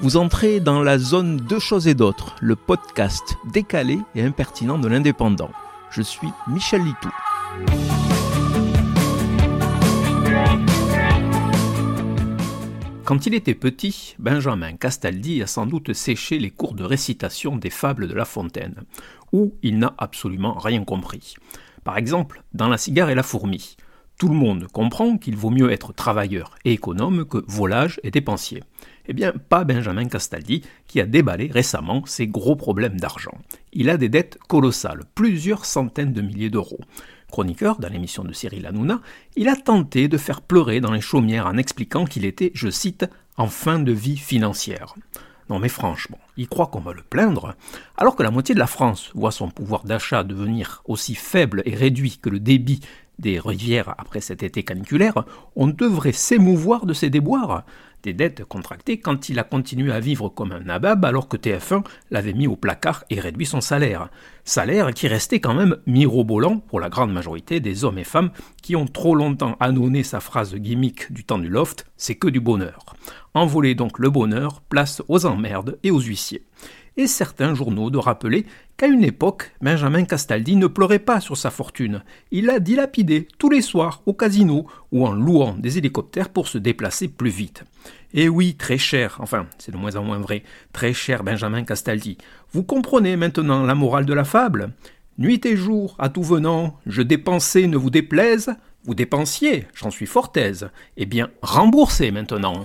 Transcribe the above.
Vous entrez dans la zone Deux choses et d'autres, le podcast décalé et impertinent de l'indépendant. Je suis Michel Litou. Quand il était petit, Benjamin Castaldi a sans doute séché les cours de récitation des fables de La Fontaine, où il n'a absolument rien compris. Par exemple, dans La cigare et la fourmi, tout le monde comprend qu'il vaut mieux être travailleur et économe que volage et dépensier. Eh bien, pas Benjamin Castaldi, qui a déballé récemment ses gros problèmes d'argent. Il a des dettes colossales, plusieurs centaines de milliers d'euros. Chroniqueur dans l'émission de Cyril Hanouna, il a tenté de faire pleurer dans les chaumières en expliquant qu'il était, je cite, en fin de vie financière. Non mais franchement, il croit qu'on va le plaindre, alors que la moitié de la France voit son pouvoir d'achat devenir aussi faible et réduit que le débit des rivières après cet été caniculaire, on devrait s'émouvoir de ses déboires, des dettes contractées quand il a continué à vivre comme un nabab alors que TF1 l'avait mis au placard et réduit son salaire. Salaire qui restait quand même mirobolant pour la grande majorité des hommes et femmes qui ont trop longtemps annonné sa phrase gimmick du temps du loft, c'est que du bonheur. Envoler donc le bonheur, place aux emmerdes et aux huissiers et certains journaux de rappeler qu'à une époque, Benjamin Castaldi ne pleurait pas sur sa fortune. Il l'a dilapidé tous les soirs au casino ou en louant des hélicoptères pour se déplacer plus vite. Et oui, très cher, enfin, c'est de moins en moins vrai, très cher Benjamin Castaldi. Vous comprenez maintenant la morale de la fable? Nuit et jour, à tout venant, je dépensais ne vous déplaise, vous dépensiez, j'en suis fort aise. Eh bien, remboursez maintenant.